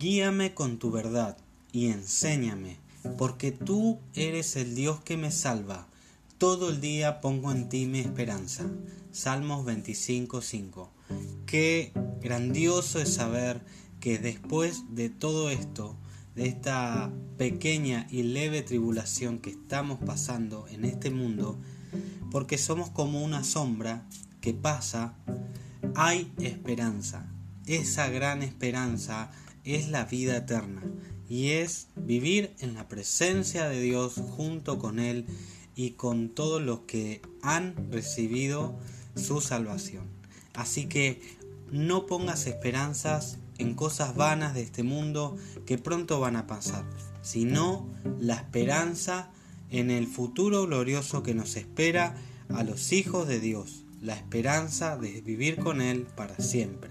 Guíame con tu verdad y enséñame, porque tú eres el Dios que me salva. Todo el día pongo en ti mi esperanza. Salmos 25:5. Qué grandioso es saber que después de todo esto, de esta pequeña y leve tribulación que estamos pasando en este mundo, porque somos como una sombra que pasa, hay esperanza. Esa gran esperanza es la vida eterna y es vivir en la presencia de Dios junto con Él y con todos los que han recibido su salvación. Así que no pongas esperanzas en cosas vanas de este mundo que pronto van a pasar, sino la esperanza en el futuro glorioso que nos espera a los hijos de Dios, la esperanza de vivir con Él para siempre.